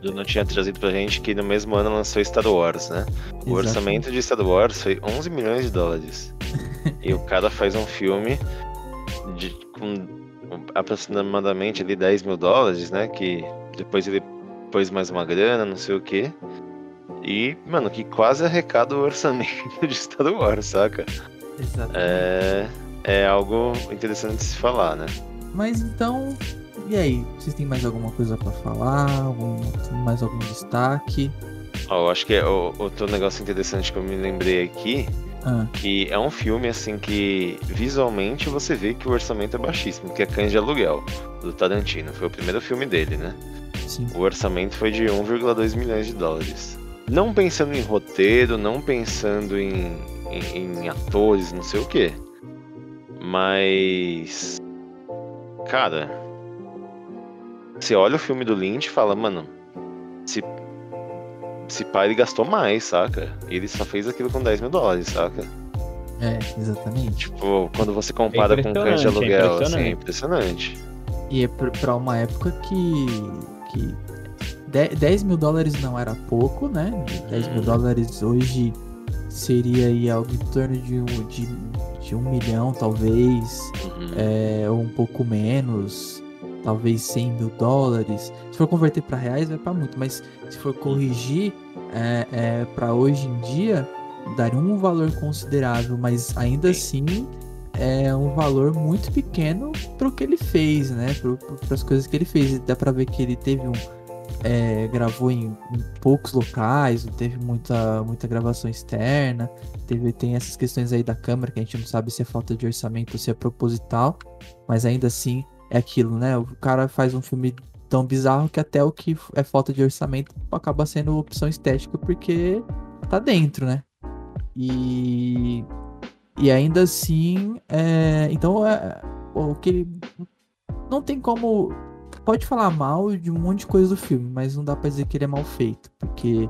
Eu não tinha trazido pra gente que no mesmo ano lançou Star Wars, né? O orçamento de Star Wars foi 11 milhões de dólares. *laughs* e o cara faz um filme de, com aproximadamente ali 10 mil dólares, né? Que depois ele pôs mais uma grana, não sei o que. E, mano, que quase arrecada o orçamento de Star Wars, saca? Exatamente. É, é algo interessante de se falar, né? Mas então, e aí, vocês têm mais alguma coisa para falar? Algum, mais algum destaque? Oh, eu acho que é outro negócio interessante que eu me lembrei aqui, ah. que é um filme assim que visualmente você vê que o orçamento é baixíssimo, que é Cães de Aluguel, do Tarantino. Foi o primeiro filme dele, né? Sim. O orçamento foi de 1,2 milhões de dólares. Não pensando em roteiro, não pensando em, em, em atores, não sei o que. Mas. Cara. Você olha o filme do Lynch e fala, mano. Se. Se pá, ele gastou mais, saca? Ele só fez aquilo com 10 mil dólares, saca? É, exatamente. Tipo, quando você compara com cães de impressionante, é aluguel, assim, é impressionante. impressionante. E é pra- uma época que. que de- 10 mil dólares não era pouco, né? 10 mil Uhum. dólares hoje seria aí algo em torno de um, de, de um milhão, talvez. Uhum. é, ou um pouco menos, talvez 100 mil dólares. Se for converter para reais, vai para muito, mas se for corrigir é, é, para hoje em dia, daria um valor considerável, mas ainda assim é um valor muito pequeno para o que ele fez, né? Para as coisas que ele fez. Dá para ver que ele teve um. é, gravou em, em poucos locais, não teve muita, muita gravação externa. Teve, tem essas questões aí da câmera que a gente não sabe se é falta de orçamento ou se é proposital, mas ainda assim é aquilo, né? O cara faz um filme tão bizarro que até o que é falta de orçamento acaba sendo opção estética porque tá dentro, né? E e ainda assim, é, então é, o que não tem como pode falar mal de um monte de coisa do filme, mas não dá pra dizer que ele é mal feito, porque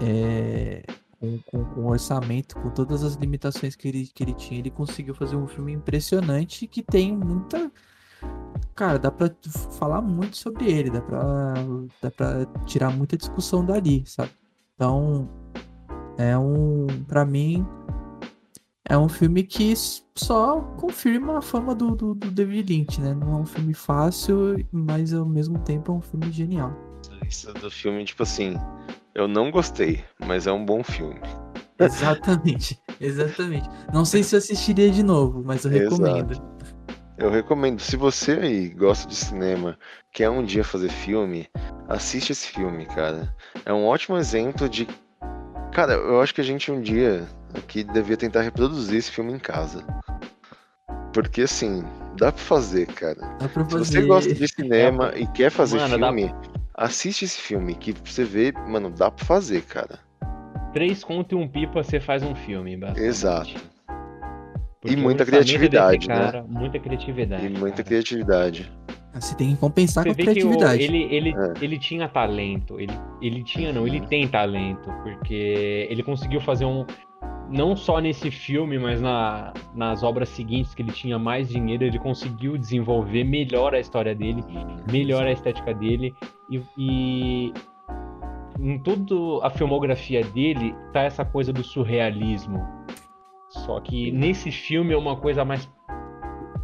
é, com, com, com orçamento, com todas as limitações que ele, que ele tinha, ele conseguiu fazer um filme impressionante que tem muita. Cara, dá pra falar muito sobre ele, dá pra, dá pra tirar muita discussão dali, sabe? Então, é um. Pra mim, é um filme que só confirma a fama do, do, do David Lynch, né? Não é um filme fácil, mas ao mesmo tempo é um filme genial. Isso do filme, tipo assim, eu não gostei, mas é um bom filme. Exatamente, *laughs* exatamente. Não sei se eu assistiria de novo, mas eu Exato. Recomendo. Eu recomendo, se você aí gosta de cinema, quer um dia fazer filme, assiste esse filme, cara. É um ótimo exemplo de. Cara, eu acho que a gente um dia aqui devia tentar reproduzir esse filme em casa. Porque assim, dá pra fazer, cara. Dá pra Se fazer. você gosta de cinema e quer fazer Mano, filme, assiste esse filme que você vê, mano, dá pra fazer, cara. Três conto e um pipa você faz um filme, basicamente. Exato. Porque E muita criatividade, desse cara, Muita criatividade. E muita cara. criatividade. Você tem que compensar Você com a vê que o- criatividade. ele, ele, É. ele tinha talento. Ele, ele tinha, não, ele Uhum. tem talento. Porque ele conseguiu fazer um. Não só nesse filme, mas na, nas obras seguintes que ele tinha mais dinheiro, ele conseguiu desenvolver melhor a história dele, melhor a estética dele. E, e em toda a filmografia dele tá essa coisa do surrealismo. Só que nesse filme é uma coisa mais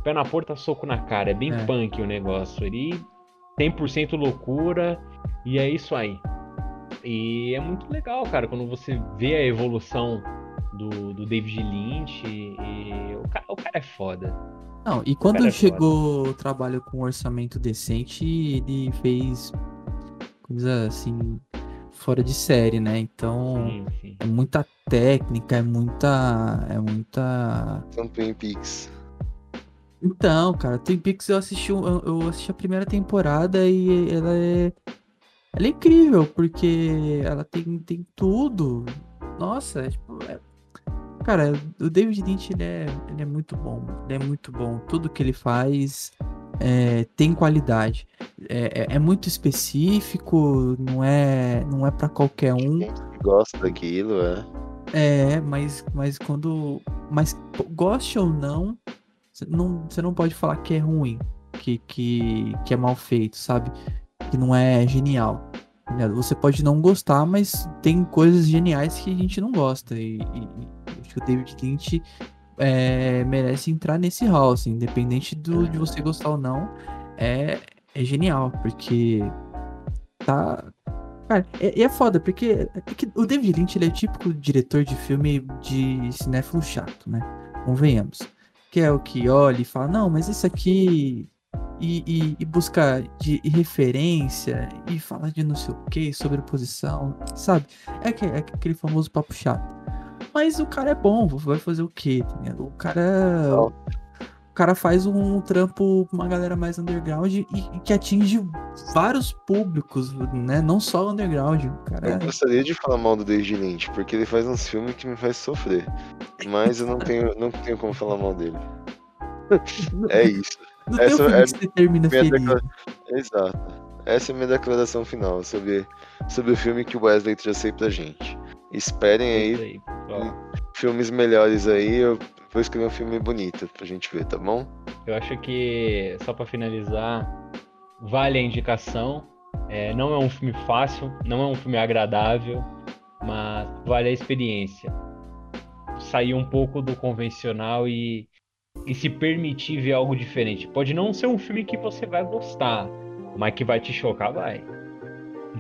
pé na porta, soco na cara. É bem É. punk o negócio. Ele 100% loucura e é isso aí. E é muito legal, cara, quando você vê a evolução do, do David Lynch. E o, cara, o cara é foda. Não, e quando é chegou o trabalho com um orçamento decente, ele fez coisa assim fora de série, né? Então Sim, sim. é muita técnica, é muita. É muita. São Twin Peaks. Então, cara, Twin Peaks eu assisti, eu, eu assisti a primeira temporada e ela é. Ela é incrível, porque ela tem, tem tudo. Nossa, é tipo. é- Cara, o David Lynch ele é, ele é muito bom. Ele é muito bom. Tudo que ele faz é, tem qualidade. É, é- é muito específico, não é, não é para qualquer um. Gosta daquilo, é. É, mas, mas quando. Mas goste ou não, você não, você não pode falar que é ruim, que, que, que é mal feito, sabe? Que não é genial. né? Você pode não gostar, mas tem coisas geniais que a gente não gosta. E, e- e acho que o David Lynch é, merece entrar nesse hall, assim, independente do, de você gostar ou não. É, é genial, porque tá. Cara, e e é foda, porque é o David Lynch ele é típico diretor de filme de cinéfilo chato, né? Convenhamos. Que é o que olha e fala, não, mas isso aqui. E, e, e busca de referência e falar de não sei o que, sobreposição, sabe? É, que, é aquele famoso papo chato. Mas o cara é bom, vai fazer o quê? tá? O cara. O cara faz um trampo com uma galera mais underground e, e que atinge vários públicos, né? Não só underground. O Cara, Eu gostaria de falar mal do David Lynch, porque ele faz uns filmes que me faz sofrer. Mas eu não tenho, não tenho como falar mal dele. *laughs* É isso. não tem um essa filme é que você termina feliz. declara- Exato. Essa é a minha declaração final sobre, sobre o filme que o Wesley trouxe aí pra gente. Esperem É aí filmes melhores aí. Eu vou escolher um filme bonito pra gente ver, tá bom? Eu acho que, só pra finalizar, vale a indicação. É, não é um filme fácil, não é um filme agradável, mas vale a experiência. Sair um pouco do convencional e, e se permitir ver algo diferente. Pode não ser um filme que você vai gostar, mas que vai te chocar, vai.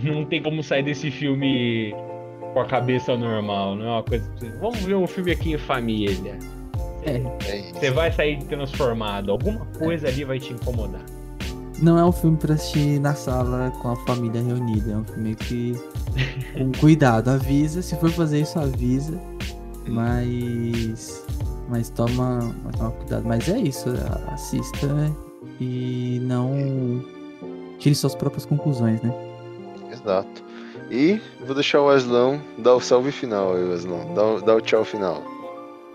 Não tem como sair desse filme com a cabeça normal, não é uma coisa. Vamos ver um filme aqui em família. É, É. Você vai sair transformado. Alguma coisa ali vai te incomodar. não é um filme pra assistir na sala com a família reunida. É um filme que. Com cuidado, avisa. Se for fazer isso, avisa. Mas. Mas toma, mas toma cuidado. Mas é isso, a- assista né? e não tire suas próprias conclusões, né? Exato. E vou deixar o Weslão dar o salve final aí, Weslão. Dá, o- dá o tchau final.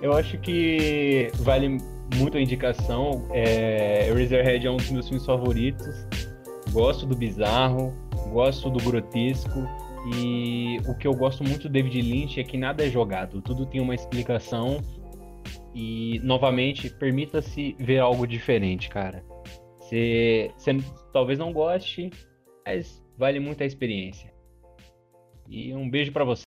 Eu acho que vale muito a indicação. É, Eraserhead é um dos meus filmes favoritos. Gosto do bizarro, gosto do grotesco. E o que eu gosto muito do David Lynch é que nada é jogado, tudo tem uma explicação. E, novamente, permita-se ver algo diferente, cara. Você talvez não goste, mas vale muito a experiência. E um beijo pra você.